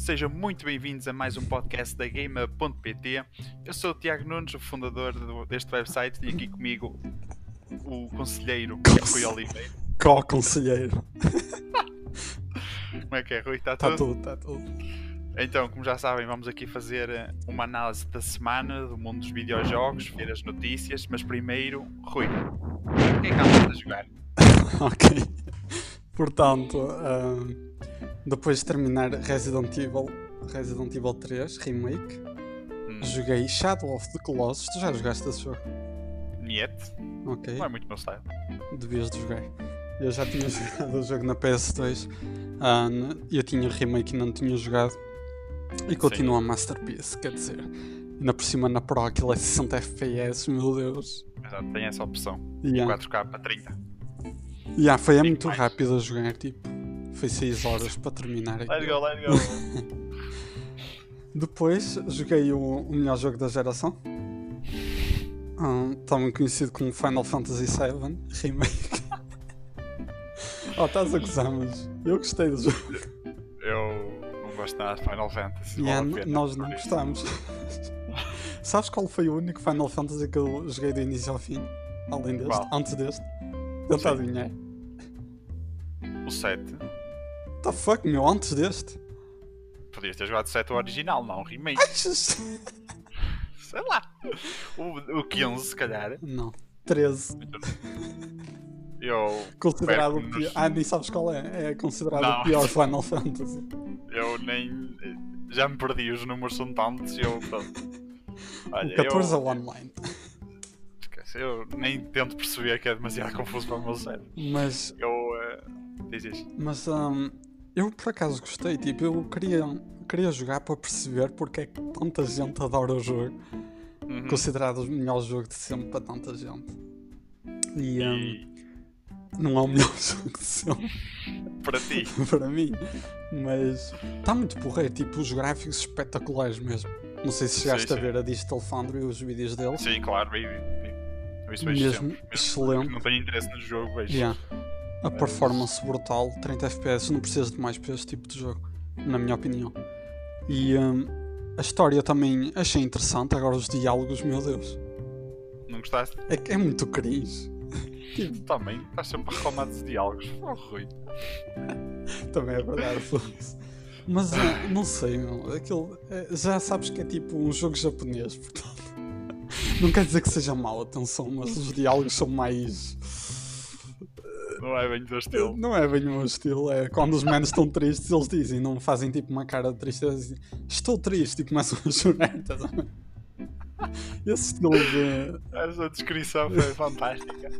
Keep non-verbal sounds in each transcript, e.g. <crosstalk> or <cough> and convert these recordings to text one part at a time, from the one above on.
Sejam muito bem-vindos a mais um podcast da Gamer.pt. Eu sou o Tiago Nunes, o fundador do- deste website, e aqui comigo o conselheiro Rui Oliveira. Có conselheiro. Como é que é, Rui? Está Está tudo? tudo, está tudo. Então, como já sabem, vamos aqui fazer eh, uma análise da semana do mundo dos videojogos, ver as notícias, mas primeiro, Rui, o que é que andas a jogar? <laughs> Ok. Portanto, ahm, depois de terminar Resident Evil, Resident Evil 3 Remake, Hum, joguei Shadow of the Colossus. Tu já jogaste esse jogo? Niet, Ok. não é muito meu style. Devias de jogar. Eu já tinha <laughs> jogado o jogo na PS2 ah, n- e eu tinha remake e não tinha jogado. E continua a Masterpiece, quer dizer. Ainda por cima na Pro aquilo é 60 FPS, meu Deus. Exato, tem essa opção. Yeah. 4K para 30. Yeah, foi é muito mais. rápido a jogar, tipo. Foi 6 horas para terminar Let's aquilo. go, let's go. <laughs> Depois joguei o, o melhor jogo da geração. Ah, também conhecido como Final Fantasy VII Remake. <laughs> oh, estás a gozar, mas eu gostei do jogo. Eu não gosto nada de Final Fantasy. Yeah, vale pena nós não gostamos. <laughs> Sabes qual foi o único Final Fantasy que eu joguei do início ao fim? Além deste, antes deste. Tenta adivinhar. O 7. What the fuck, meu, antes deste? Podias ter jogado o 7 o original, não o remake. Ai, Jesus. Sei lá. O, o 15, se calhar. Não, 13. Eu, Considerado o pior. nos- Ah, nem sabes qual é. É considerado Não. o pior Final Fantasy. eu nem. Já me perdi, os números são tantos e eu. Olha, o 14 é eu, o online. esquece, eu nem tento perceber que é demasiado <laughs> confuso para o meu cérebro. Mas, Eu. Uh, diz isto. mas hum, eu por acaso gostei. Tipo, eu queria, queria jogar para perceber porque é que tanta gente adora o jogo. Uhum. Considerado o melhor jogo de sempre para tanta gente. E, E não é o melhor <laughs> jogo de sempre para ti. <laughs> para mim. Mas está muito porreiro. Tipo, os gráficos espetaculares mesmo. Não sei se chegaste Sim, a sim. ver a Digital Foundry, os vídeos deles. Sim, claro, vi. isso Mesmo sempre. Mesmo excelente. não tenho interesse no jogo, vejo. Yeah. A performance brutal, 30 FPS, não precisas de mais para este tipo de jogo, na minha opinião. E hum, a história também achei interessante, agora os diálogos, meu Deus, Não gostaste? é, que é muito cringe. Tu <laughs> também estás sempre a reclamar dos diálogos. Oh, Rui. <laughs> Também é verdade. Mas ah, não sei, meu, aquilo, é, já sabes que é tipo um jogo japonês, portanto. <laughs> Não quer dizer que seja mau, atenção, mas os diálogos são mais. Não é bem do estilo. Não é bem o meu estilo, é quando os manos estão tristes, eles dizem, não fazem tipo uma cara de tristeza, dizem estou triste e começam a chorar. estás a? Esse estilo de. Essa descrição foi <laughs> fantástica.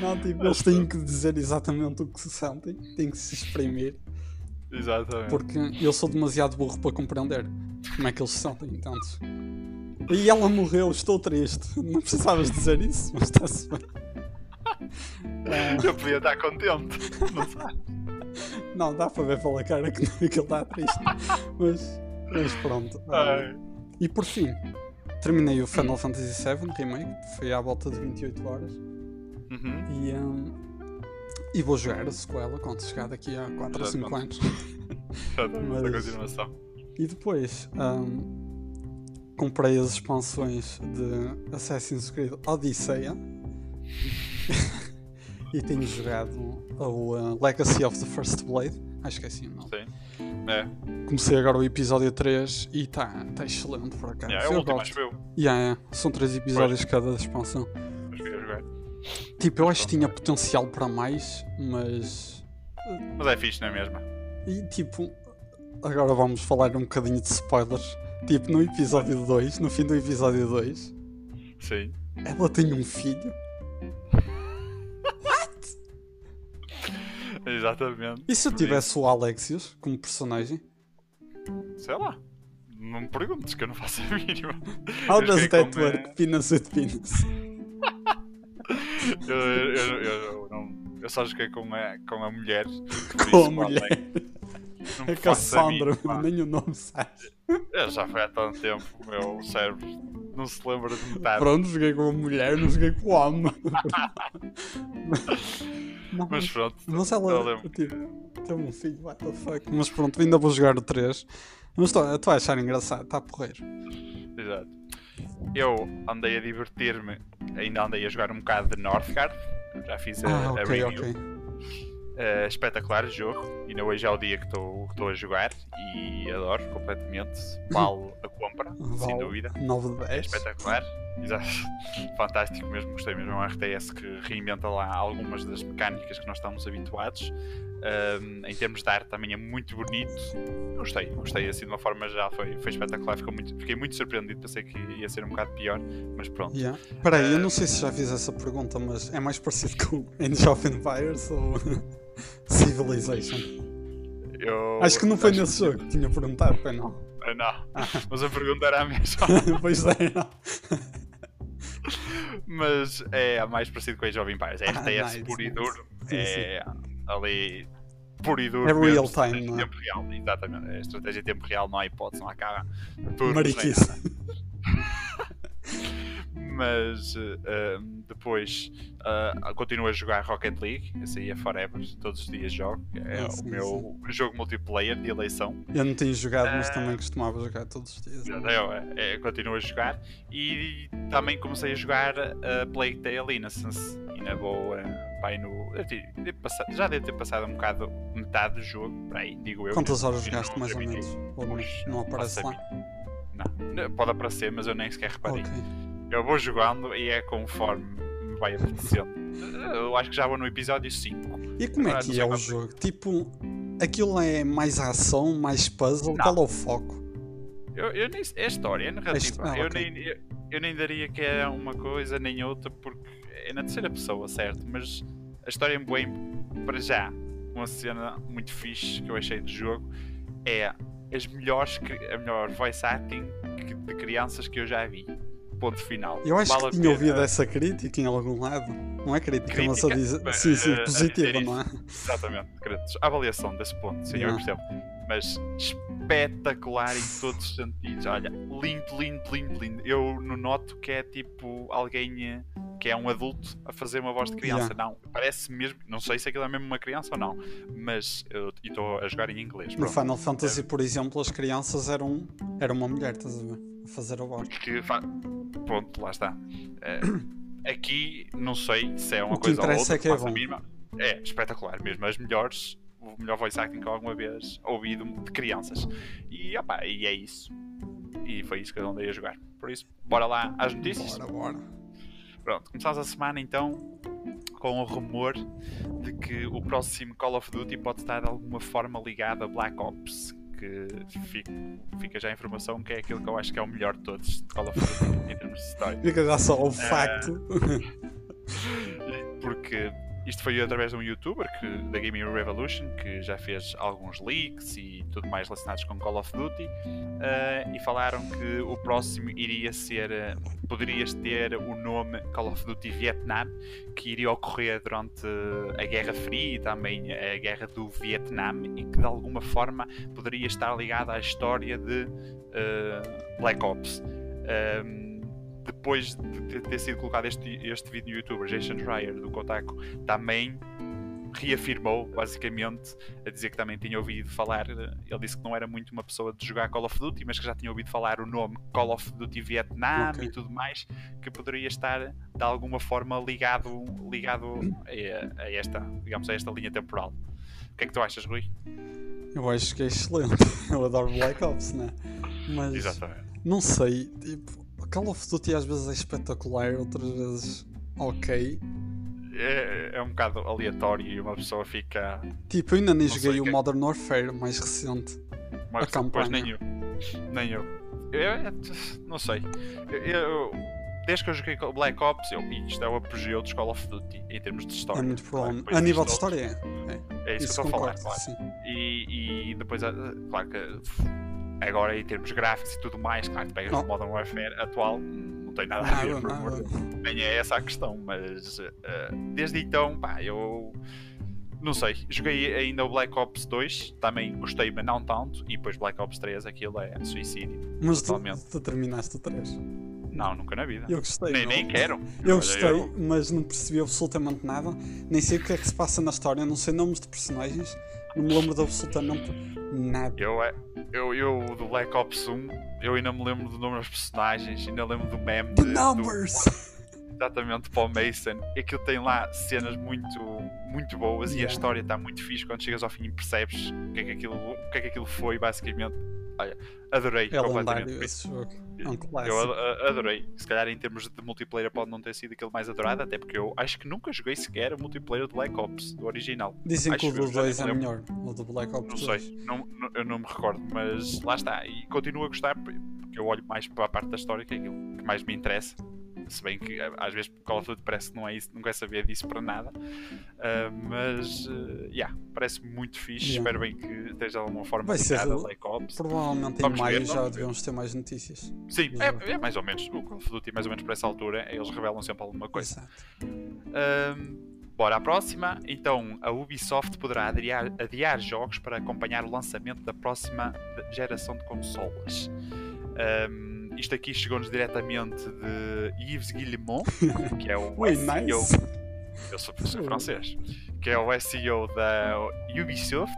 Não, tipo, eles têm que dizer exatamente o que se sentem, têm que se exprimir, Exatamente. porque eu sou demasiado burro para compreender como é que eles se sentem, entendes? E ela morreu, estou triste. Não precisavas dizer isso, mas está-se bem. Ah, Eu podia estar contente. Não não, dá para ver pela cara que, <laughs> que ele está triste. Mas, mas pronto. Ah, Ai, E por fim, terminei o Final Fantasy VII Remake, foi à volta de 28 horas. uhum. E, hum, e vou jogar a sequela quando chegar daqui a 4 ou 5 anos. <laughs> Mas- a continuação. E depois hum, comprei as expansões de Assassin's Creed Odyssey <laughs> e tenho jogado o Legacy of the First Blade. Acho que é assim o nome. Sim. É, Comecei agora o episódio 3 e está tá excelente por acaso. é, é o último, acho eu. Yeah, yeah. São 3 episódios cada expansão. Mas queria jogar. Tipo, eu acho que tinha potencial para mais, mas. Mas é fixe, não é mesmo? E tipo, agora vamos falar um bocadinho de spoilers. Tipo, no episódio 2, no fim do episódio 2, Sim. ela tem um filho. Exatamente. E se eu tivesse o Alexios como personagem? Sei lá. Não me perguntes que eu não faço a mínima. How does that work? Penis with penis. Eu, eu, eu, não. Eu só joguei com a, com a mulher. Com a mulher. <laughs> Não a Cassandra, nem o nome sabes. Eu já foi há tanto tempo, o meu cérebro não se lembra de metade. Pronto, joguei com a mulher, não joguei com o homem. <laughs> Não, Mas pronto. Mas ela, tipo, teve um filho, what the fuck. Mas pronto, ainda vou jogar o 3. Mas estou estou a achar engraçado, está porreiro. Exato. Eu andei a divertir-me, ainda andei a jogar um bocado de Northgard. Já fiz a, Ah, a ok, review. ok. Uh, espetacular o jogo. Ainda hoje é o dia que estou que estou a jogar e adoro completamente. <laughs> Vale compra, sem Vale dúvida. 9 de É 10. espetacular. Exato. <laughs> Fantástico mesmo, gostei mesmo. É um RTS que reinventa lá algumas das mecânicas que nós estamos habituados. Um, em termos de arte também é muito bonito. Gostei, gostei assim de uma forma já foi, foi espetacular. Ficou muito, fiquei muito surpreendido, pensei que ia ser um bocado pior, mas pronto. Yeah. Peraí, eu Eh, não sei se já fiz essa pergunta, mas é mais parecido com <laughs> Age of Empires ou <laughs> Civilization? Eu, Acho que não foi acho nesse jogo que tinha perguntado, foi não. Ah, Não, <laughs> mas a pergunta era a mesma. <laughs> pois é, não. mas é mais parecido com a Age of Empires. É Ah, RTS nice, puro e nice. duro. Sim, é ali puro e duro. É mesmo, real time, estratégia não é? em tempo real. Exatamente. É estratégia em tempo real, não há hipótese, não há cara. nem Mariquice. Mas um, depois uh, continuo a jogar Rocket League, esse aí é Forever, todos os dias jogo. É Ah, o sim, meu jogo multiplayer de eleição. Eu não tenho jogado, mas Eh, também costumava jogar todos os dias. É, é, continuo a jogar e também comecei a jogar Plague Tale Innocence. Ainda vou uh, vai no. já devo ter passado um bocado metade do jogo, para aí, digo eu. Quantas horas jogaste mais ou menos? Ou não, não aparece lá? Não, pode aparecer, mas eu nem sequer reparei. Ok. Eu vou jogando e é conforme me vai apetecendo. Eu acho que já vou no episódio 5. E como é que é o jogo? Tipo, aquilo é mais ação, mais puzzle? Não. Qual é o foco? Eu, eu nem, é história, é narrativa. ah, eu, ok. nem, eu, eu nem daria que é uma coisa nem outra porque é na terceira pessoa, certo? Mas a história é bem, para já, uma cena muito fixe que eu achei do jogo é as melhores, a melhor voice acting de crianças que eu já vi. Ponto final. Eu acho Vale que tinha ouvido essa crítica em algum lado. Não é crítica, mas a Crítica? dizer. Eh, Sim, sim, eh, a positiva, não é? Exatamente. A avaliação desse ponto, sim, eu Yeah. percebo. Mas espetacular em todos os sentidos. Olha, lindo, lindo, lindo, lindo. Eu não noto que é tipo alguém que é um adulto a fazer uma voz de criança. Não, parece mesmo. Não sei se aquilo é mesmo uma criança ou não, mas eu estou a jogar em inglês. No pronto. Final Fantasy, por exemplo, as crianças eram, era uma mulher, estás a ver? Fazer a voz. Que fa... Ponto, lá está. Eh, aqui não sei se é uma O coisa ou outra. é que é bom. mínima. É espetacular mesmo. As melhores, o melhor voice acting que eu alguma vez ouvi de, de crianças. E, opa, e é isso. E foi isso que eu andei a jogar. Por isso, bora lá às notícias. Bora, bora. Pronto, começamos a semana então com o rumor de que o próximo Call of Duty pode estar de alguma forma ligado a Black Ops. Que fica, fica já a informação que é aquilo que eu acho que é o melhor de todos de Call of Duty em termos de história. Fica já só o facto. <laughs> Porque isto foi através de um youtuber que, da Gaming Revolution que já fez alguns leaks e tudo mais relacionados com Call of Duty eh, e falaram que o próximo iria ser eh, poderias ter o nome Call of Duty Vietnam que iria ocorrer durante a Guerra Fria e também a Guerra do Vietnã e que de alguma forma poderia estar ligado à história de eh, Black Ops. Um, depois de ter- sido colocado este, este vídeo no youtuber, Jason Schreier do Kotaku também reafirmou basicamente a dizer que também tinha ouvido falar ele disse que não era muito uma pessoa de jogar Call of Duty mas que já tinha ouvido falar o nome Call of Duty Vietnam Ok. e tudo mais que poderia estar de alguma forma ligado ligado a, a esta digamos a esta linha temporal o que é que tu achas Rui? Eu acho que é excelente. <laughs> Eu adoro Black Ops, né? Mas Exatamente não sei, tipo, Call of Duty às vezes é espetacular, outras vezes ok. é, é um bocado aleatório e uma pessoa fica Tipo, eu ainda nem joguei o o que é- Modern Warfare mais recente. Mas A campanha. nem eu. Nem eu. Eu- eu- não sei. Eu, desde que eu joguei Black Ops, eu, isto é o apogeu dos Call of Duty em termos de história. É muito Claro, provável. depois a nível de história é. outros- É isso, Isso que eu estou a falar, claro. E, e depois, ah, claro que agora em termos gráficos e tudo mais, claro pegas Oh. no Modern Warfare atual, não tem nada a ver, por amor nem é essa a questão, mas ah, desde então, pá, eu não sei, joguei ainda o Black Ops 2, também gostei, mas não tanto, e depois Black Ops 3, aquilo é suicídio. Mas tu, Totalmente. tu terminaste o 3. Não, nunca na vida. Eu gostei. nem, não. nem quero. Eu gostei, mas não percebi absolutamente nada. Nem sei o que é que se passa na história, não sei nomes de personagens. Não me lembro de absolutamente nada. Eu, é- eu, eu do Black Ops 1, eu ainda me lembro do nome dos personagens, ainda lembro do meme The de, do, numbers! exatamente Paul Mason. Aquilo tem lá cenas muito, muito boas e a Yeah. história está muito fixe. Quando chegas ao fim percebes o que é que aquilo, o que é que aquilo foi, basicamente. Olha, adorei É completamente. lendário esse jogo. É Eu adorei. Se calhar em termos de multiplayer pode não ter sido aquele mais adorado, até porque eu acho que nunca joguei sequer o multiplayer do Black Ops, do original. Dizem que o acho do já 2 nem é me melhor. O do Black Ops Não 2. sei, não, não- eu não me recordo, mas lá está. E continuo a gostar porque eu olho mais para a parte da história que é aquilo que mais me interessa. Se bem que eh, às vezes Call of Duty parece que não é isso, não quer saber disso para nada. Ah, mas, uh, yeah, parece muito fixe. Yeah. Espero bem que esteja de alguma forma Vai ser ligada a Black Ops. Provavelmente Vamos em maio ver, já ver. devemos ter mais notícias. Sim, é, é mais ou menos. O Call of Duty, mais ou menos por essa altura, eles revelam sempre alguma coisa. Exato. Bora à próxima. Então, a Ubisoft poderá adiar, adiar jogos para acompanhar o lançamento da próxima geração de consolas. Ahm, isto aqui chegou-nos diretamente de Yves Guillemot, <laughs> que é o Ui, SEO. nice! Eu sou professor francês, que é o SEO da Ubisoft,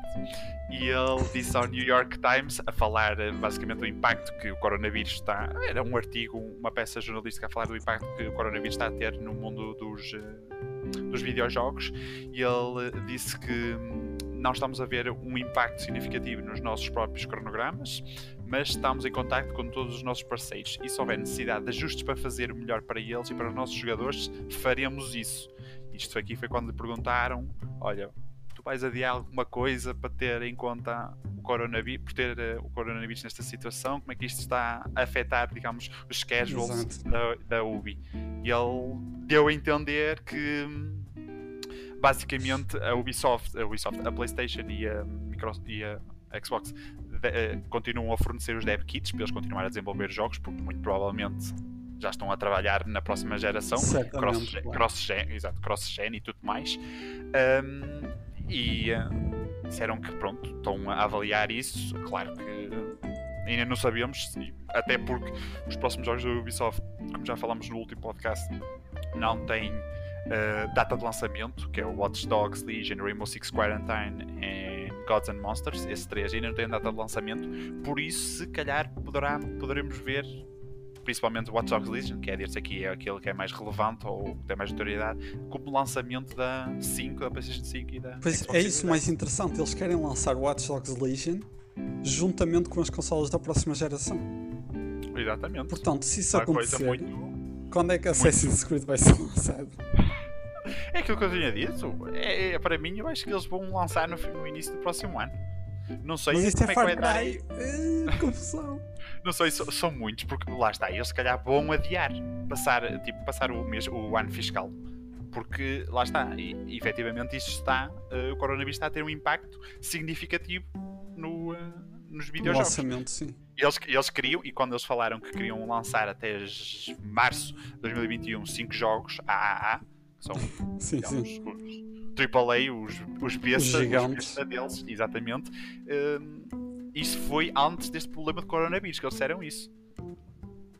e ele disse ao New York Times a falar eh, basicamente do impacto que o coronavírus está. Era um artigo, uma peça jornalística a falar do impacto que o coronavírus está a ter no mundo dos, eh, dos videojogos, e ele disse que hum, não estamos a ver um impacto significativo nos nossos próprios cronogramas, mas estamos em contacto com todos os nossos parceiros e se houver necessidade de ajustes para fazer o melhor para eles e para os nossos jogadores, faremos isso. Isto aqui foi quando lhe perguntaram: olha, tu vais adiar alguma coisa para ter em conta o coronavírus, por ter eh, o coronavírus nesta situação, como é que isto está a afetar, digamos, os schedules da, da Ubi? E ele deu a entender que basicamente a Ubisoft, a, Ubisoft, a PlayStation e a, Microsoft, e a Xbox de- eh, continuam a fornecer os dev kits para eles continuarem a desenvolver jogos, porque muito provavelmente já estão a trabalhar na próxima geração Certamente, cross, cross-gen, exato, cross-gen e tudo mais. Um, e uh, disseram que pronto, estão a avaliar isso. Claro que ainda não sabemos, até porque os próximos jogos da Ubisoft, como já falamos no último podcast, não têm uh, data de lançamento, que é o Watch Dogs, Legion, Rainbow Six Quarantine Gods and Monsters. Esses três ainda não têm data de lançamento, por isso, se calhar, poderá, poderemos ver principalmente o Watch Dogs Legion, que é desse aqui é aquele que é mais relevante ou que tem mais notoriedade, como lançamento da 5, da PlayStation 5 e da Pois é isso mais interessante. Eles querem lançar Watch Dogs Legion juntamente com as consolas da próxima geração. Exatamente. Portanto, se isso coisa acontecer, muito. quando é que Assassin's Creed vai ser <laughs> lançado? É aquilo que eu tinha dito. É, é- para mim, eu acho que eles vão lançar no, no início do próximo ano. Não sei Mas isto como é é que vai dar. Eh, <laughs> confusão. Não sei, so- são muitos, porque lá está, eles se calhar vão adiar, passar, tipo, passar o, mês, o ano fiscal. Porque lá está, e, efetivamente isto está, eh, o coronavírus está a ter um impacto significativo no, eh, nos videojogos. lançamento, sim. Eles, eles queriam, e quando eles falaram que queriam lançar até março de 2021 5 jogos AAA, são <laughs> Sim, digamos, sim. os AAA, os, os bestas, Os os gigantes. besta deles, exatamente. Hum, isso foi antes deste problema de coronavírus, que eles disseram isso.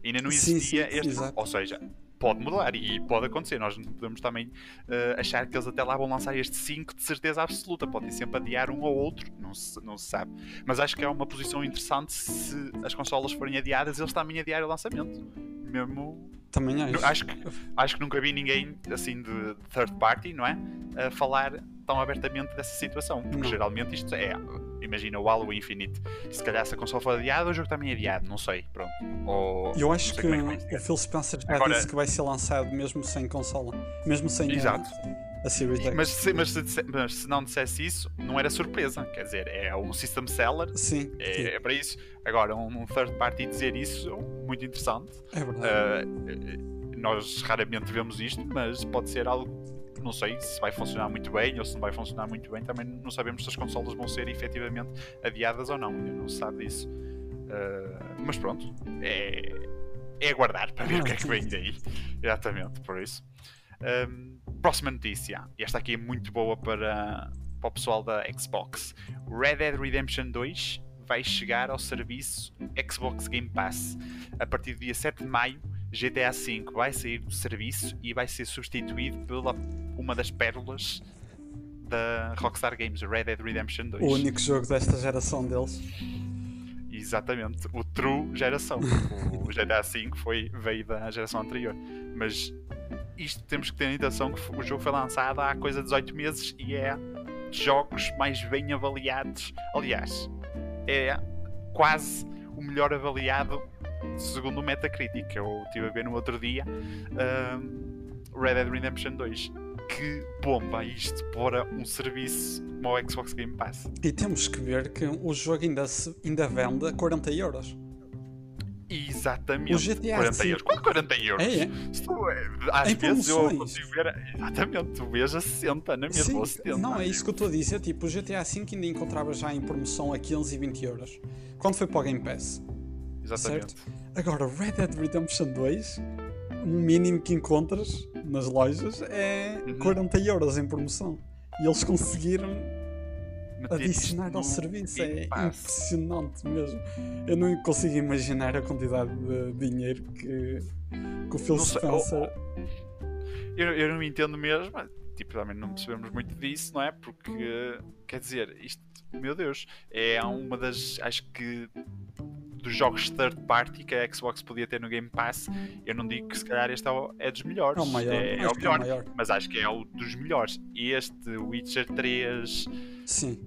Ainda não Sim, existia sim, este. exato. Ou seja, pode mudar e pode acontecer. Nós não podemos também eh, achar que eles até lá vão lançar este 5 de certeza absoluta. Podem sempre adiar um ou outro, não se, não se sabe. Mas acho que é uma posição interessante se as consolas forem adiadas, eles também adiarem o lançamento. Mesmo Também acho. Acho que- acho que nunca vi ninguém assim de third party, não é? A falar tão abertamente dessa situação. Porque Não. geralmente isto é. Imagina o Halo Infinite. Se calhar se a console for adiada, o jogo também é adiado. Não sei. Pronto. Ou, Eu acho que é que o. Phil Spencer já Agora- disse que vai ser lançado mesmo sem consola. Mesmo sem Exato. A, Series X. Mas se, mas, se, mas se não dissesse isso, não era surpresa. Quer dizer, é um system seller. Sim, sim, É, é para isso. Agora, um, third party dizer isso, muito interessante. é verdade. Uh, nós raramente vemos isto, mas pode ser algo. Não sei se vai funcionar muito bem ou se não vai funcionar muito bem. Também não sabemos se as consolas vão ser efetivamente adiadas ou não. Ainda não se sabe disso. Uh, mas pronto, é, é aguardar para ver o que é que vem daí. Exatamente, por isso. Um, próxima notícia. E esta aqui é muito boa para, para o pessoal da Xbox. Red Dead Redemption 2 vai chegar ao serviço Xbox Game Pass a partir do dia 7 de maio GTA V vai sair do serviço e vai ser substituído pela uma das pérolas da Rockstar Games, Red Dead Redemption 2. O único jogo desta geração deles. Exatamente, o True geração. <laughs> o GTA V foi, veio da geração anterior. Mas isto temos que ter em atenção que o jogo foi lançado há coisa de 18 meses e é dos jogos mais bem avaliados. Aliás, é quase o melhor avaliado segundo o Metacritic. Eu estive a ver no outro dia um, Red Dead Redemption 2. Que bomba isto para um serviço como o Xbox Game Pass. E temos que ver que o jogo ainda, se, ainda vende a 40 euros. Exatamente. O GTA 40 euros. Qual 40 euros? É, é. Se tu, às Em vezes eu promoções. consigo ver. Exatamente, tu vês a 60 na mesma. Sim, ou 70. não, é isso que eu estou a dizer. Tipo, o GTA V ainda encontrava já em promoção a 15 e 20 euros. Quando foi para o Game Pass. Exatamente. Agora, Red Dead Redemption 2, o mínimo que encontras nas lojas é Uhum. 40 euros em promoção. E eles conseguiram isto adicionar ao serviço. É impressionante mesmo. Eu não consigo imaginar a quantidade de dinheiro que, que o Phil Spencer. Eu, eu não entendo mesmo, tipo, também não percebemos muito disso, não é? Porque, quer dizer, isto, meu Deus, é uma das, acho que, dos jogos third party que a Xbox podia ter no Game Pass. Eu não digo que se calhar este é, o- é dos melhores, É o maior. é, é o melhor, maior. mas acho que é o dos melhores. E este Witcher 3, Sim.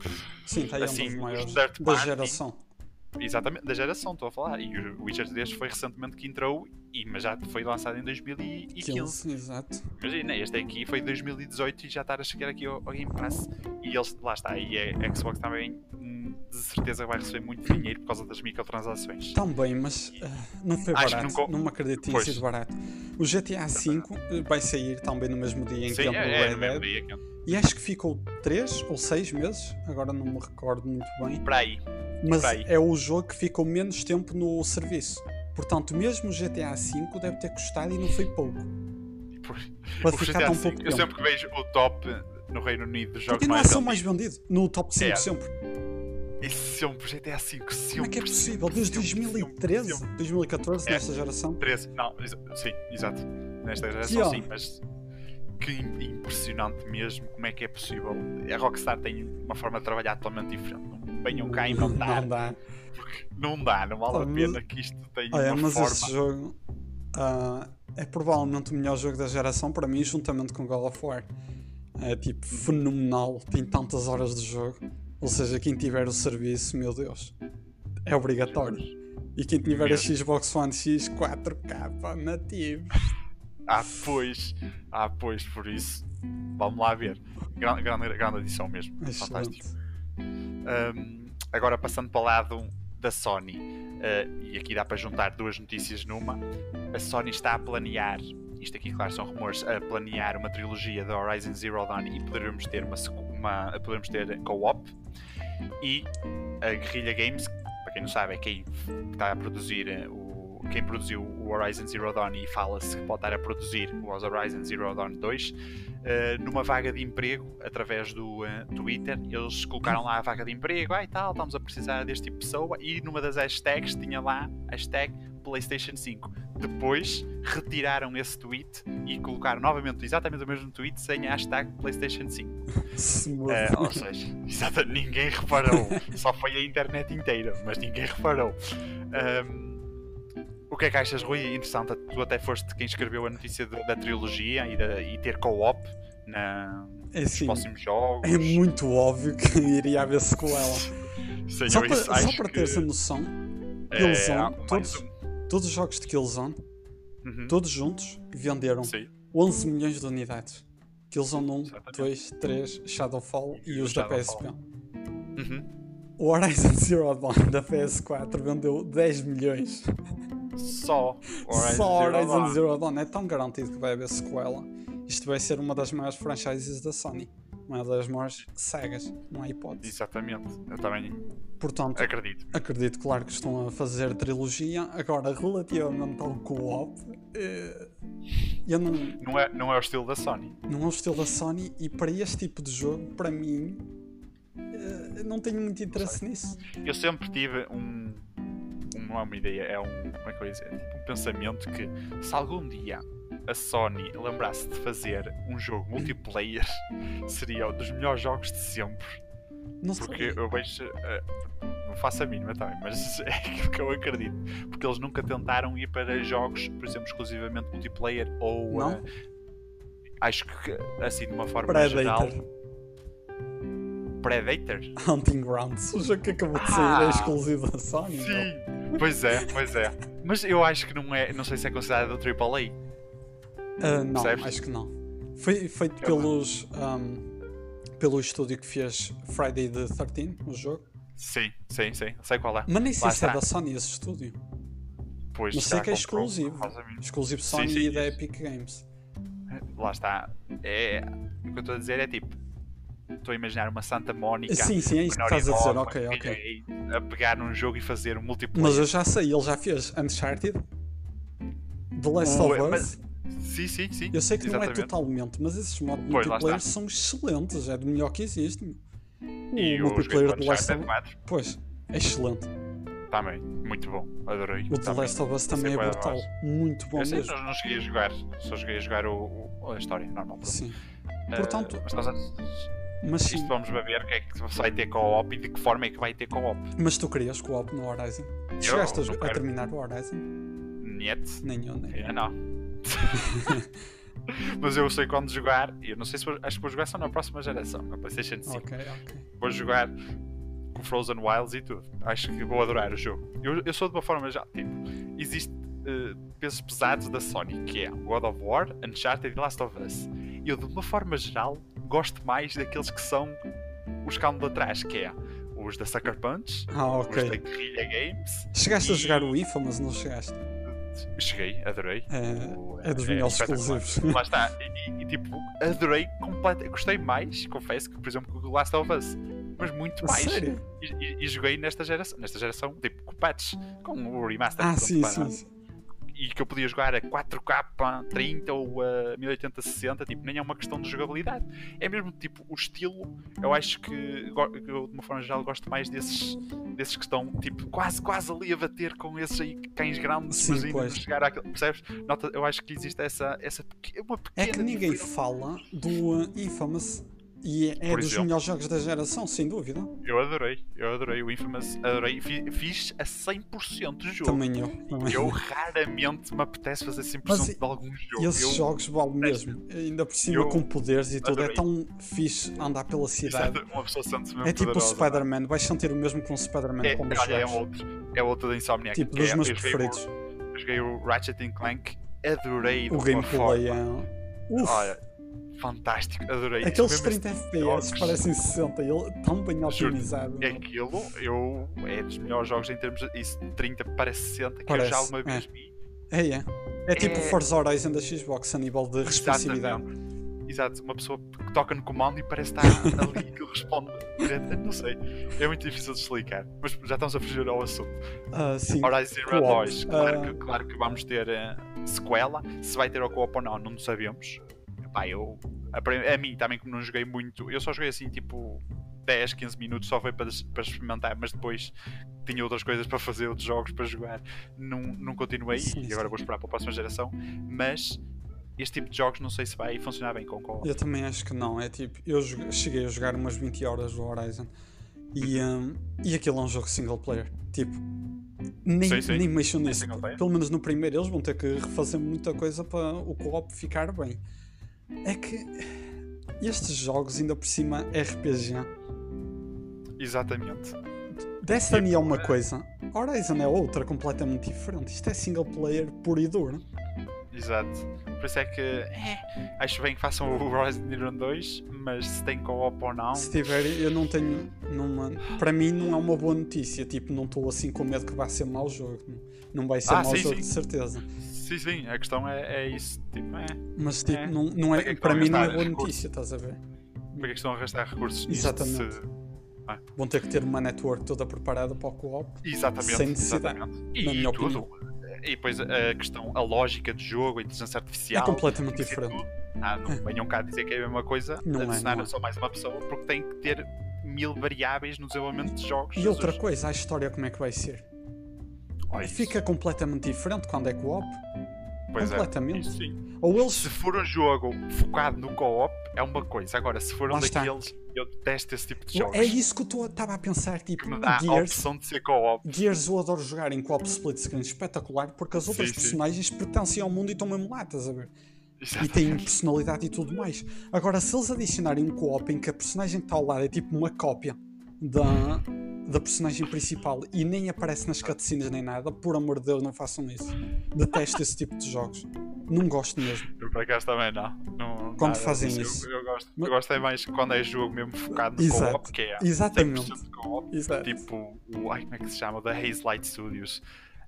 Sim, está aí Assim, um maiores third da party- geração. exatamente, da geração, estou a falar. E o Witcher 3 foi recentemente que entrou, e, mas já foi lançado em 2015. 15, exato. Imagina, este aqui foi 2018 e já está a chegar aqui ao, ao Game Pass. E eles, lá está, e a Xbox também de certeza vai receber muito dinheiro por causa das microtransações. Também, mas ah, não foi Acho que barato. nunca- Não me acredito que tenha sido barato. O GTA V eh, vai sair também no mesmo dia em que Sim, o é, é Red no mesmo dia que E acho que ficou 3 ou 6 meses, agora não me recordo muito bem. Para aí. Mas aí. é o jogo que ficou menos tempo no serviço. Portanto, mesmo o GTA V deve ter custado e não foi pouco. Por- Para ficar GTA tão V, pouco eu tempo. sempre que vejo o top no Reino Unido dos jogos Continua mais o mais vendidos, vendido. No top 5 É. sempre. E sempre GTA V, sempre. Como é que é possível? Desde sempre, 2013, sempre, sempre. 2014, É. nesta geração. 13, não, sim, exato. Nesta geração sim, mas que im- impressionante mesmo. Como é que é possível? A Rockstar tem uma forma de trabalhar totalmente diferente. Não venham cá e não dá. <laughs> Não dá. Não dá, não vale a pena que isto tenha Olha, uma mas forma. esse jogo ah, é provavelmente o melhor jogo da geração para mim, juntamente com God of War. É tipo fenomenal, tem tantas horas de jogo. Ou seja, quem tiver o serviço, meu Deus, é obrigatório. E quem tiver a. Xbox One X 4K nativo. Ah, pois. Ah, pois, por isso. Vamos lá ver. Grande, grande, grande edição mesmo. Fantástico. Excelente. Um, agora passando para o lado da Sony, uh, e aqui dá para juntar duas notícias numa. A Sony está a planear, isto aqui, claro, são rumores, a planear uma trilogia da Horizon Zero Dawn e poderemos ter uma, uma poderemos ter co-op. E a Guerrilla Games, para quem não sabe, é quem está a produzir uh, o. Quem produziu o Horizon Zero Dawn e fala-se que pode estar a produzir o Horizon Zero Dawn 2, uh, numa vaga de emprego através do uh, Twitter. Eles colocaram lá a vaga de emprego, ah, e tal, estamos a precisar deste tipo de pessoa. E numa das hashtags tinha lá hashtag PlayStation 5. Depois retiraram esse tweet e colocaram novamente exatamente o mesmo tweet sem a hashtag PlayStation 5. Smooth. Eh, ou seja, <laughs> exato, ninguém reparou. Só foi a internet inteira, mas ninguém reparou. Ahm, o que é que achas, Rui? Interessante, tu até foste quem escreveu a notícia da, da trilogia e, da- e ter co-op na, É nos assim, próximos jogos. é muito óbvio que iria haver sequela. Sim, Só para, só para que teres a noção, é algo mais todos, um. Todos os jogos de Killzone, Uhum, todos juntos, venderam Sim, 11 milhões de unidades. Killzone 1, Exatamente. 2, 3, Shadowfall e os da Shadowfall. PSP. uhum. O Horizon Zero Dawn da PS4 vendeu 10 milhões. Só Horizon Só Zero Horizon Dawn. Zero Dawn é tão garantido que vai haver sequela. Isto vai ser uma das maiores franchises da Sony. Uma das maiores sagas, não há hipótese. Exatamente, eu também Portanto, acredito. acredito, claro, que estão a fazer trilogia. Agora, relativamente ao co-op, eh, eu não, Não é, não é o estilo da Sony. não é o estilo da Sony e para este tipo de jogo, para mim, eh, não tenho muito interesse nisso. Eu sempre tive um, não é uma ideia, é um. Como é que eu ia dizer? Um pensamento que se algum dia a Sony lembrasse de fazer um jogo multiplayer, seria um dos melhores jogos de sempre. Não Porque sei. eu vejo. eh, não faço a mínima também, mas <laughs> é aquilo que eu acredito. Porque eles nunca tentaram ir para jogos, por exemplo, exclusivamente multiplayer ou. Não? eh, acho que assim de uma forma Predator. geral. Predator? Hunting Grounds. O jogo que acabou de sair Ah, é exclusivo da Sony. não? Sim! Pois é, pois é. <laughs> Mas eu acho que não é. Não sei se é considerado AAA. Ah, não, Percebes? acho que não. Foi feito pelos. ahm, pelo estúdio que fez Friday the 13, o jogo. Sim, sim, sim. Sei qual é. Mas nem sei se é da Sony esse estúdio. Pois Mas sei já que é exclusivo. Exclusivo Sim, Sony sim, e da isso. Epic Games. Lá está. É, o que eu estou a dizer é tipo. Estou a imaginar uma Santa Mónica. Sim, sim, é isso que estás a dizer. Ok, ok. A pegar num jogo e fazer um multiplayer. Mas eu já sei, ele já fez Uncharted, The Last of Us. mas- Sim, sim, sim. Eu sei que não é exatamente. totalmente, mas esses modos multiplayer são excelentes, é do melhor que existe. E o o multiplayer do Last of Us. 4 Pois, é excelente. também. Muito bom. Adorei. O The. Last of Us também é brutal. eu Muito bom Eu sei, mesmo. não, não cheguei a jogar. Só cheguei a jogar o, o- a história normal. Sim. Eh, Portanto- mas, nós, Mas sim, isto vamos ver o que é que vai ter co-op e de que forma é que vai ter co-op. mas tu querias co-op no Horizon? Chegaste a, a terminar o Horizon? Niet. Nem eu, nem eu. Não. <laughs> Mas eu sei quando jogar, e eu não sei se vou, acho que vou jogar só na próxima geração, na PlayStation 5. Ok, ok. Vou jogar com Frozen Wilds e tudo. Acho que vou adorar o jogo. Eu, eu sou de uma forma já, tipo, existe eh, pesos pesados da Sony, que é God of War, Uncharted e Last of Us. Eu, de uma forma geral, gosto mais daqueles que são os que andam de atrás, que é os da Sucker Punch, Ah, os da. Guerrilla Games. Chegaste a E- jogar o Infamous, não chegaste? Cheguei, adorei. É, O- é dos espetacular. exclusivos. <laughs> Lá está. E, e, tipo, adorei completamente. Gostei mais, confesso, que por exemplo que o Last of Us. Mas muito mais. E, e- e joguei nesta geração, nesta geração, tipo, com patches, com o remaster. Ah, sim, sim, sim. E que eu podia jogar a 4K 30 ou a 1080-60, tipo, nem é uma questão de jogabilidade. É mesmo, tipo, o estilo. Eu acho que, eu, de uma forma geral, gosto mais desses, desses que estão, tipo, quase, quase ali a bater com esses aí cães grandes, Sim, mas ainda chegar àquele. Percebes? Nota, eu acho que existe essa, essa uma É pequena que ninguém diferença. fala do uh, Infamous e é, é Por dos exemplo. melhores jogos da geração, sem dúvida. Eu adorei, eu adorei o Infamous, adorei, fi- fiz a 100% do jogo. Também eu. Também. Eu raramente me apetece fazer 100% Mas de algum jogo. E esses eu, jogos valem mesmo. Ainda por cima eu com poderes e tudo. É adorei. tão fixe andar pela cidade. Exato, <laughs> uma pessoa sente-se mesmo É tipo o poderosa. Spider-Man. Vais sentir o mesmo com o Spider-Man É, quando olha, é jogares. outro, é outro da Insomniac. Tipo, que dos é, meus preferidos. O, eu joguei o Ratchet and Clank, adorei de O gameplay é. Uf, Olha, fantástico, adorei. aqueles São mesmo 30 esses FPS parecem 60. Ele tão bem Juro, otimizado. É aquilo, eu, é dos melhores jogos em termos de isso, de 30 para 60 que eu Parece, já alguma é. vez vi. É, é. É tipo o É- Forza Horizon da Xbox a nível de responsividade. Exato, uma pessoa que toca no comando e parece estar ali <laughs> que responde. direto. Não sei, é muito difícil de explicar, mas já estamos a fugir ao assunto. Ah, sim. Horizon Zero. Dawn, claro, Ah. que, claro que vamos ter eh, sequela. Se vai ter o co-op ou não, não sabemos. Epá, eu, a, a mim também, como não joguei muito, eu só joguei assim tipo 10, 15 minutos, só foi para, para experimentar, mas depois tinha outras coisas para fazer, outros jogos para jogar. Não, não continuei Sim, e sim. agora vou esperar para a próxima geração. Mas este tipo de jogos não sei se vai funcionar bem com co-op. Eu também acho que não. É tipo, eu cheguei a jogar umas 20 horas do Horizon e, Uhum. um, e aquilo é um jogo single player. Tipo, nem, Sim, sim. nem mexam É nisso. Pelo menos no primeiro eles vão ter que refazer muita coisa para o co-op ficar bem. É que estes jogos, ainda por cima, RPG. Exatamente. Destiny é uma é- coisa, Horizon é outra completamente diferente. Isto é single player puro e duro. Exato. Por isso é que eh, acho bem que façam o Horizon Zero Dawn 2, mas se tem co-op ou não. Se tiver, eu não tenho. Numa, para mim, não é uma boa notícia. Tipo, não estou assim com medo que vai ser mau jogo. Não vai ser Ah, mau sim, jogo, sim. de certeza. Sim, sim, a questão é, é isso. Tipo, é. Mas, tipo, É. não, não é, Para é para mim, não é boa notícia, estás a ver? Porque é que estão a gastar recursos? Exatamente. se- Vão ter que ter uma network toda preparada para o co-op. Exatamente. Sem necessidade, exatamente. E, minha tudo. E depois a questão, a lógica de jogo, a inteligência artificial. É completamente diferente. tudo. Ah, não venham cá dizer que é a mesma coisa, Não é, adicionar não é. só mais uma pessoa, porque tem que ter mil variáveis no desenvolvimento de jogos. E outra Jesus. coisa, a história como é que vai ser? Olha isso. fica completamente diferente quando é co-op. Pois é, completamente. isso sim. Ou eles. Se for um jogo focado no co-op, é uma coisa. Agora, se for um daqueles, eu detesto esse tipo de jogos. É isso que eu estava a pensar, tipo, que me dá a Gears. opção de ser co-op. Gears eu adoro jogar em co-op split screen espetacular porque as outras Sim, sim. personagens pertencem ao mundo e estão mesmo lá, estás a ver? E Exatamente. têm personalidade e tudo mais. Agora, se eles adicionarem um co-op em que a personagem que está ao lado é tipo uma cópia da, da personagem principal e nem aparece nas cutscenes nem nada, por amor de Deus, não façam isso. Detesto esse tipo de jogos. Não gosto mesmo. Eu por acaso também não. não Quando nada fazem isso. Eu, eu gosto, Mas- eu gosto é mais quando é jogo mesmo focado no Exato. co-op, que é Exatamente. 100% co-op. Exato. Tipo, o, ai, como é que se chama? Da Haze Light Studios.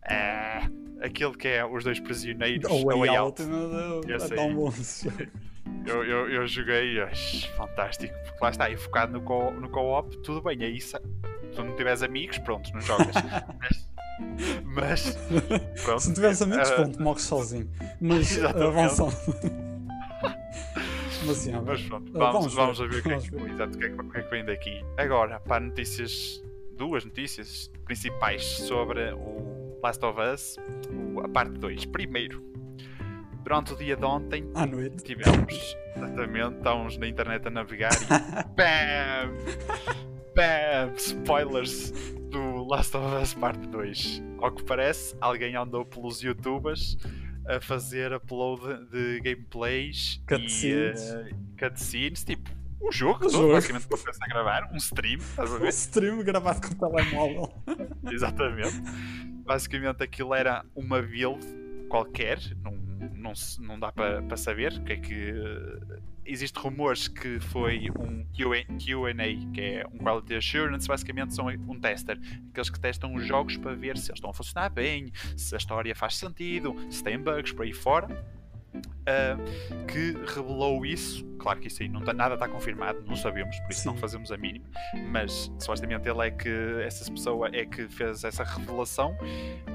É, aquele que é os dois prisioneiros. O Way Way Out, Out. meu Deus, é tão bom esse <laughs> jogo. Eu, eu, eu joguei, fantástico. Porque lá está, e focado no co- no co-op, tudo bem. Se se tu não tiveres amigos, pronto, não jogas. <laughs> mas, pronto. Se não tiveres amigos, Ah, pronto, morres sozinho. Mas <laughs> avançando. Mas, yeah, Mas pronto, Ah, vamos, vamos ver, a ver o que, é vamos que, ver. o que, é que, o que é que vem daqui. Agora, para notícias, duas notícias principais sobre o Last of Us, a parte 2. Primeiro, durante o dia de ontem, à noite. tivemos, exatamente, estávamos na internet a navegar e <laughs> BAM! BAM! Spoilers do Last of Us Parte 2. Ao que parece, alguém andou pelos youtubers a fazer upload de gameplays Cutscenes. e uh, cutscenes, tipo, o jogo, todo, jogo. basicamente, para começar a gravar, um stream, estás a <laughs> Um ver? stream gravado com o telemóvel. <laughs> Exatamente. Basicamente aquilo era uma build qualquer, não, não, não dá para para saber o que é que. Existem rumores que foi um QA, que é um Quality Assurance, basicamente são um tester, aqueles que testam os jogos para ver se eles estão a funcionar bem, se a história faz sentido, se tem bugs por aí fora. ah, que revelou isso, claro que isso aí não está, nada está confirmado, não sabemos, por isso não Sim. fazemos a mínima, mas supostamente ele é que essa pessoa é que fez essa revelação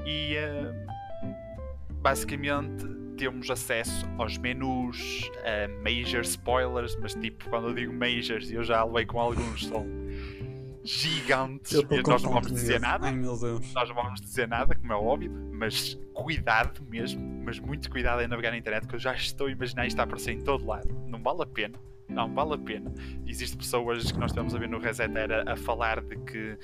e ah, basicamente temos acesso aos menus, a major spoilers, mas tipo, quando eu digo majors, eu já levei com alguns, são gigantes e nós não vamos dizer nada Ai meu Deus. nós não vamos dizer nada, como é óbvio, mas cuidado mesmo, mas muito cuidado em navegar na internet, que eu já estou a imaginar isto a aparecer em todo lado. Não vale a pena, não vale a pena. Existem pessoas que nós estamos a ver no Reset Era a falar de que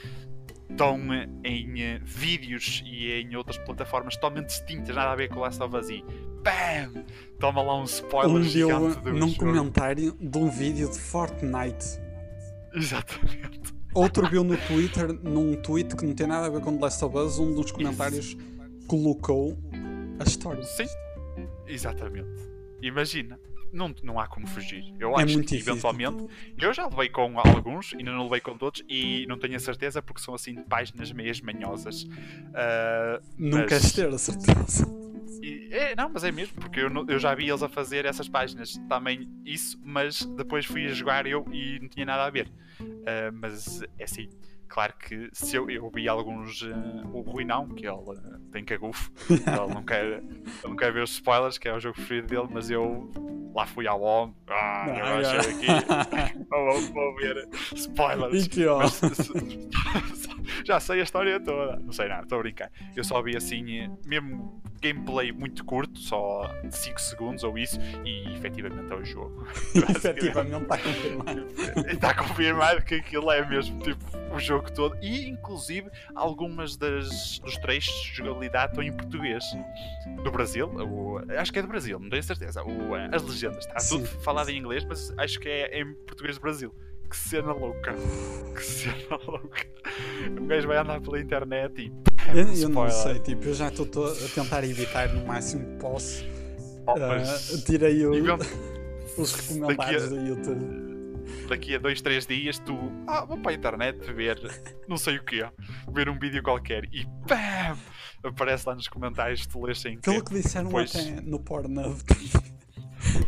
estão em eh, vídeos e em outras plataformas totalmente distintas, nada a ver com o Last of Us e BAM! Toma lá um spoiler Um gigante do num jogo. comentário de um vídeo de Fortnite. Exatamente. Outro viu no Twitter, num tweet que não tem nada a ver com The Last of Us, um dos comentários colocou a história. Sim, exatamente. Imagina, não, não há como fugir. Eu É acho que difícil. eventualmente eu já levei com alguns, ainda não levei com todos e não tenho a certeza porque são assim páginas meias manhosas. Ah, Não Mas- ter a certeza. e- é, não, mas é mesmo, porque eu, eu já vi eles a fazer essas páginas também isso, mas depois fui a jogar eu e não tinha nada a ver. Ah, mas é assim, claro que se eu, eu vi alguns, ah, o Rui não, que ele ah, tem cagufo, <laughs> ele não quer, ele não quer ver os spoilers, que é o jogo preferido dele, mas eu lá fui ao longo, ah, eu Ah, achei aqui, <laughs> vou, vou ver spoilers. E que. Mas <laughs> já sei a história toda. Não sei nada, estou a brincar. Eu só vi assim, mesmo gameplay muito curto, só 5 segundos ou isso, e efetivamente é o jogo. Efetivamente está confirmado. Está confirmado que aquilo é mesmo tipo o jogo todo. E inclusive algumas das, dos trechos de jogabilidade estão em português. Do Brasil, o- acho que é do Brasil, não tenho certeza. O, as legendas, está tudo falado em inglês, mas acho que é em português do Brasil. Que cena louca! Que cena <laughs> louca! Um gajo vai andar pela internet e. Eu, eu não sei, tipo, eu já estou a tentar evitar no máximo que posso. Oh, mas tirei o- <laughs> os comentários a- do YouTube. Daqui a dois, três dias tu. Ah, vou para a internet ver não sei o quê. Ver um vídeo qualquer e BAM! Aparece lá nos comentários, tu lês sem quê. que disseram Pois. até no Pornhub. <laughs>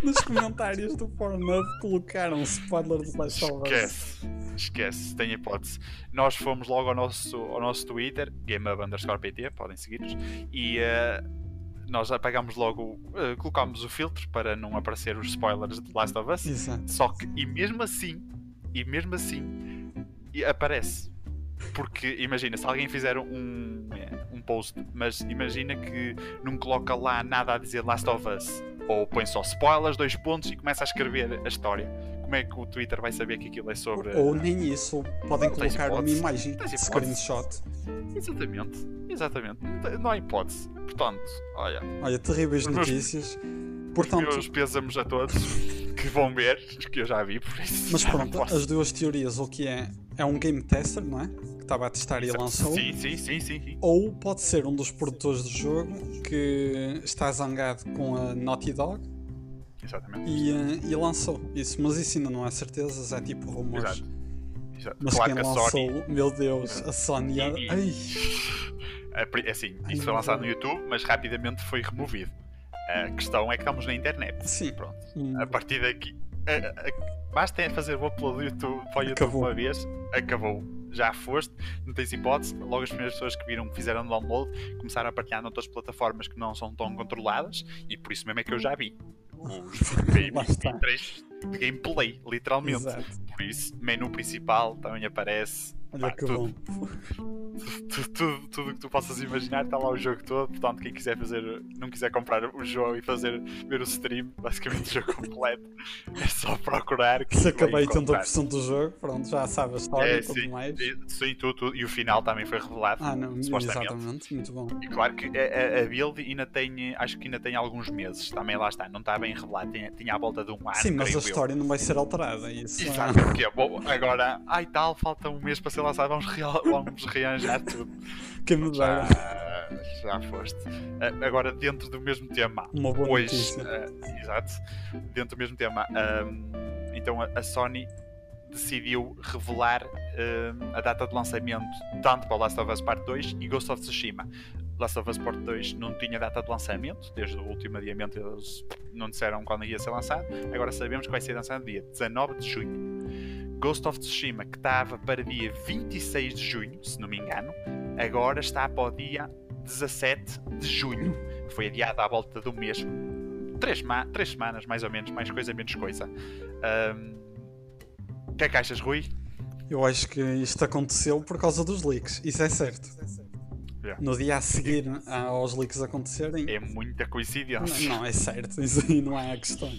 Nos comentários do Pornhub colocaram spoiler de Last of Us. Esquece, esquece, tem hipótese. Nós fomos logo ao nosso, ao nosso Twitter, GameUp underscore PT, podem seguir-nos, e eh, nós apagámos logo, eh, colocámos o filtro para não aparecer os spoilers de Last of Us. Exato. Só que, e mesmo assim, e mesmo assim, e aparece. Porque imagina, se alguém fizer um, um post, mas imagina que não coloca lá nada a dizer Last of Us. Ou põe só spoilers, dois pontos e começa a escrever a história. Como é que o Twitter vai saber que aquilo é sobre. Ou nem isso, podem colocar uma imagem de screenshot. Exatamente, exatamente. Não há hipótese. Portanto, olha, Olha, terríveis Os meus- notícias. os Portanto, meus pésamos a todos que vão ver, que eu já vi, por isso. mas pronto, as duas teorias, o que é? É um game tester, não é? Que estava a testar e lançou. Sim, sim, sim, sim. Ou pode ser um dos produtores do jogo que está zangado com a Naughty Dog Exatamente. e, eh, e lançou isso. Mas isso ainda não há certezas, é tipo rumores. Exato. Exato. Mas claro quem que lançou, Sony. meu Deus, a Sony. E- Ai, <laughs> É pri- Assim, Ai, isso foi lançado no. YouTube, mas rapidamente foi removido. A questão é que estamos na internet. sim. Pronto. Hum, A partir daqui. A- a- Basta é fazer o upload do YouTube para o YouTube Acabou. uma vez, acabou. Já foste, não tens hipótese. Logo as primeiras pessoas que viram que fizeram download começaram a partilhar noutras plataformas que não são tão controladas e por isso mesmo é que eu já vi. Os <laughs> três de gameplay, literalmente. Exato. Por isso, menu principal também aparece. Olha Pá, que tudo, bom. <laughs> tudo, tudo, tudo que tu possas imaginar está lá o jogo todo. Portanto, quem quiser fazer, não quiser comprar o jogo e fazer ver o stream, basicamente o jogo completo, é só procurar. Que Se acabei encontrar. 80% do jogo, pronto, já sabe a história É, e tudo sim, mais. e, sim, tudo. E o final também foi revelado. Ah, não, exatamente, muito bom. E claro que a, a- build ainda tem, acho que ainda tem alguns meses. Também lá está, não está bem revelado. Tinha, tinha à volta de um ano. Sim, mas a eu. história não vai ser alterada. Isso é- Exato, porque é bom. Agora, ai tal, falta um mês para ser lançado, vamos, real- vamos rearranjar tudo. <laughs> que me Já, já foste. Ah, Agora, dentro do mesmo tema, uma boa hoje, notícia. ah, exato, dentro do mesmo tema, ahm, então a, a Sony decidiu revelar ahm, a data de lançamento tanto para o Last of Us Part 2 e Ghost of Tsushima. Last of Us Part 2 não tinha data de lançamento, desde o último adiamento eles não disseram quando ia ser lançado, agora sabemos que vai ser lançado dia 19 de junho. Ghost of Tsushima, que estava para dia 26 de junho, se não me engano, agora está para o dia 17 de junho. Foi adiado à volta do mês. Três, ma- três semanas, mais ou menos, mais coisa, menos coisa. Ahm, O que é que achas, Rui? Eu acho que isto aconteceu por causa dos leaks, isso é certo. Yeah. No dia a seguir aos leaks acontecerem, É muita não, coincidência. não, é certo, isso aí não é a questão.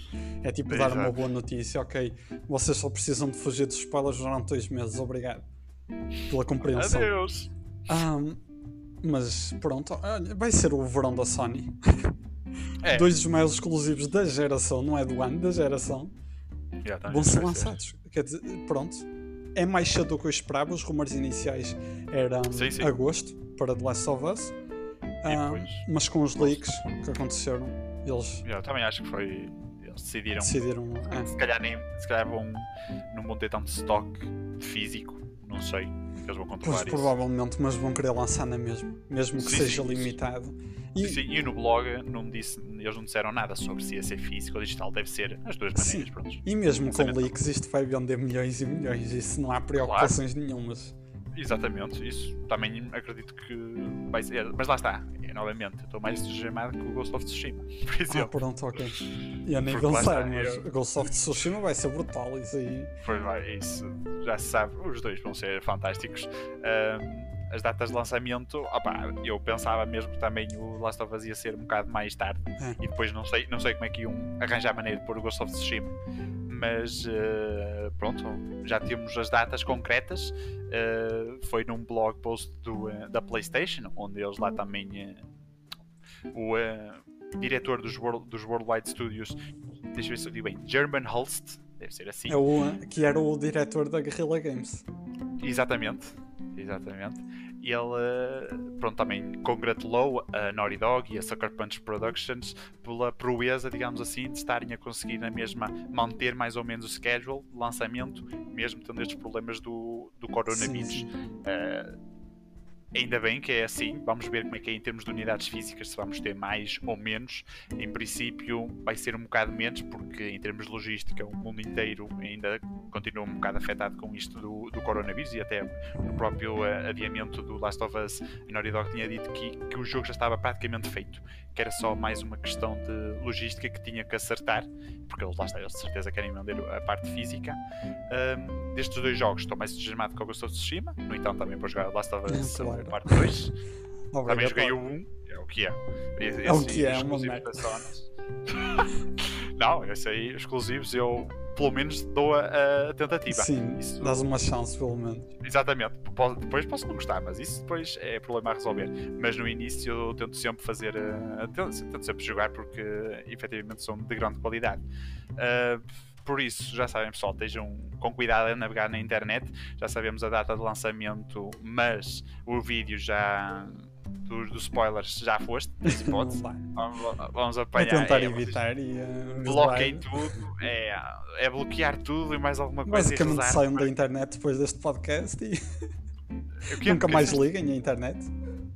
É tipo dar uma Exato. boa notícia, ok, vocês só precisam de fugir dos spoilers durante dois meses, obrigado pela compreensão. Adeus! Ahm, mas pronto, vai ser o verão da Sony. É, Dois dos maiores exclusivos da geração, não é do ano, da geração, exatamente, vão ser vai ser. lançados. Quer dizer, pronto. É mais cedo do que eu esperava. Os rumores iniciais eram Sim, sim. agosto para The Last of Us. Depois? mas com os leaks que aconteceram, eles Eu também acho que foi. Decidiram. decidiram. ah, Se calhar, nem, se calhar vão, não vão ter tanto stock físico, não sei. Eles vão pois controlar isso. provavelmente, mas vão querer lançar na mesma, mesmo que Sim, seja sim. limitado. E, Sim, e no blog não disse, eles não disseram nada sobre se ia ser físico ou digital, deve ser as duas maneiras, Sim. pronto. e mesmo com leaks, isto vai vender milhões e milhões. Isso não há preocupações nenhumas. Exatamente, isso também acredito que vai ser. Mas lá está, é, novamente, eu estou mais entusiasmado que o Ghost of Tsushima, <laughs> por Ah, exemplo. pronto, ok. Eu nem Porque pensar, está, mas eu- Ghost of Tsushima vai ser brutal. Isso aí. Foi, vai, isso já se sabe, os dois vão ser fantásticos. Ahm, as datas de lançamento, opá, eu pensava mesmo que também o Last of Us ia ser um bocado mais tarde É. e depois não sei, não sei como é que iam arranjar maneira de pôr o Ghost of Tsushima. Mas eh, pronto, já temos as datas concretas. Eh, foi num blog post do, eh, da PlayStation, onde eles lá também o diretor dos, World, dos Worldwide Studios, deixa eu ver se eu digo bem, German Holst, deve ser assim. É o, que era o diretor da Guerrilla Games. Exatamente, exatamente. E ele, eh, pronto, também congratulou a Naughty Dog e a Sucker Punch Productions pela proeza, digamos assim, de estarem a conseguir na mesma manter mais ou menos o schedule de lançamento, mesmo tendo estes problemas do, do coronavírus. Sim, sim. Eh, ainda bem que é assim, vamos ver como é que é em termos de unidades físicas, se vamos ter mais ou menos. Em princípio, vai ser um bocado menos, porque em termos de logística, o mundo inteiro ainda continua um bocado afetado com isto do, do coronavírus e até no próprio eh, adiamento do Last of Us, a Naughty Dog tinha dito que, que o jogo já estava praticamente feito, que era só mais uma questão de logística que tinha que acertar, porque eles lá está, eles de certeza querem vender a parte física. Ahm, destes dois jogos, estou mais entusiasmado com o Ghost of Tsushima, no entanto, também para jogar Last of Us É, claro. Parte 2. <laughs> Também joguei o 1, é o que é. Esse, é o que é, uma merda. <laughs> Não, esse aí, exclusivos, eu pelo menos dou a, a tentativa. Sim, isso... dás uma chance, pelo menos. Exatamente. Depois posso não gostar, mas isso depois é problema a resolver. Mas no início eu tento sempre fazer. Uh, tento, tento, sempre jogar porque efetivamente são de grande qualidade. Uh, por isso, já sabem, pessoal, estejam com cuidado a navegar na internet. Já sabemos a data de lançamento, mas o vídeo já dos, dos spoilers já foste, <laughs> vamos, vamos apanhar. Vou tentar é, evitar e. Uh, bloqueiem tudo, é, é bloquear tudo e mais alguma coisa. Basicamente saiam da internet depois deste podcast e. <laughs> Nunca mais liguem a internet.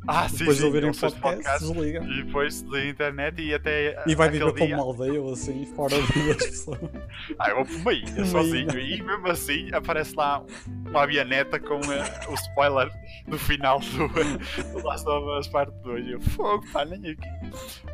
Ah, sim, depois sim, de ouvirem o podcast, desliga. E depois da internet e até. E vai viver para uma aldeia ou assim, fora das pessoas. Ah, eu vou para uma ilha sozinho. E mesmo assim aparece lá uma avioneta com uh, o spoiler do final do, do Last of Us Part 2. Eu, fogo, pá, nem aqui.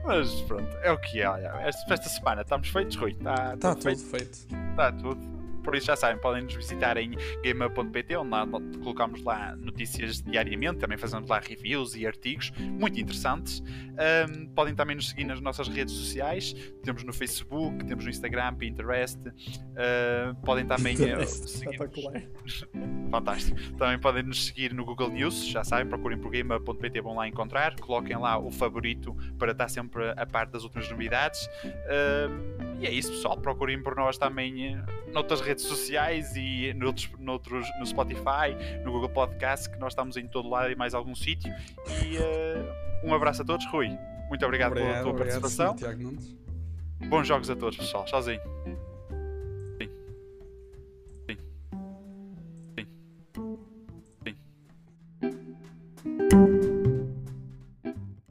Mas pronto, é o que é. Olha, esta, esta semana estamos feitos, Rui. Está tá tudo, tudo feito. Está tudo. Por isso já sabem, podem nos visitar em gamer.pt, onde lá, colocamos lá notícias diariamente, também fazemos lá reviews e artigos muito interessantes. Um, podem também nos seguir nas nossas redes sociais, temos no Facebook, temos no Instagram, Pinterest. Uh, podem também uh, seguir. <laughs> Fantástico. Também podem nos seguir no Google News, já sabem, procurem por gamer.pt, vão lá encontrar, coloquem lá o favorito para estar sempre a par das últimas novidades. Uh, e é isso, pessoal. Procurem por nós também uh, noutras redes redes sociais e noutros, noutros, no Spotify, no Google Podcast, que nós estamos em todo lado e mais algum sítio. E uh, um abraço a todos. Rui, muito obrigado, obrigado pela tua obrigado, participação. Sim, Bons jogos a todos, pessoal. Tchauzinho.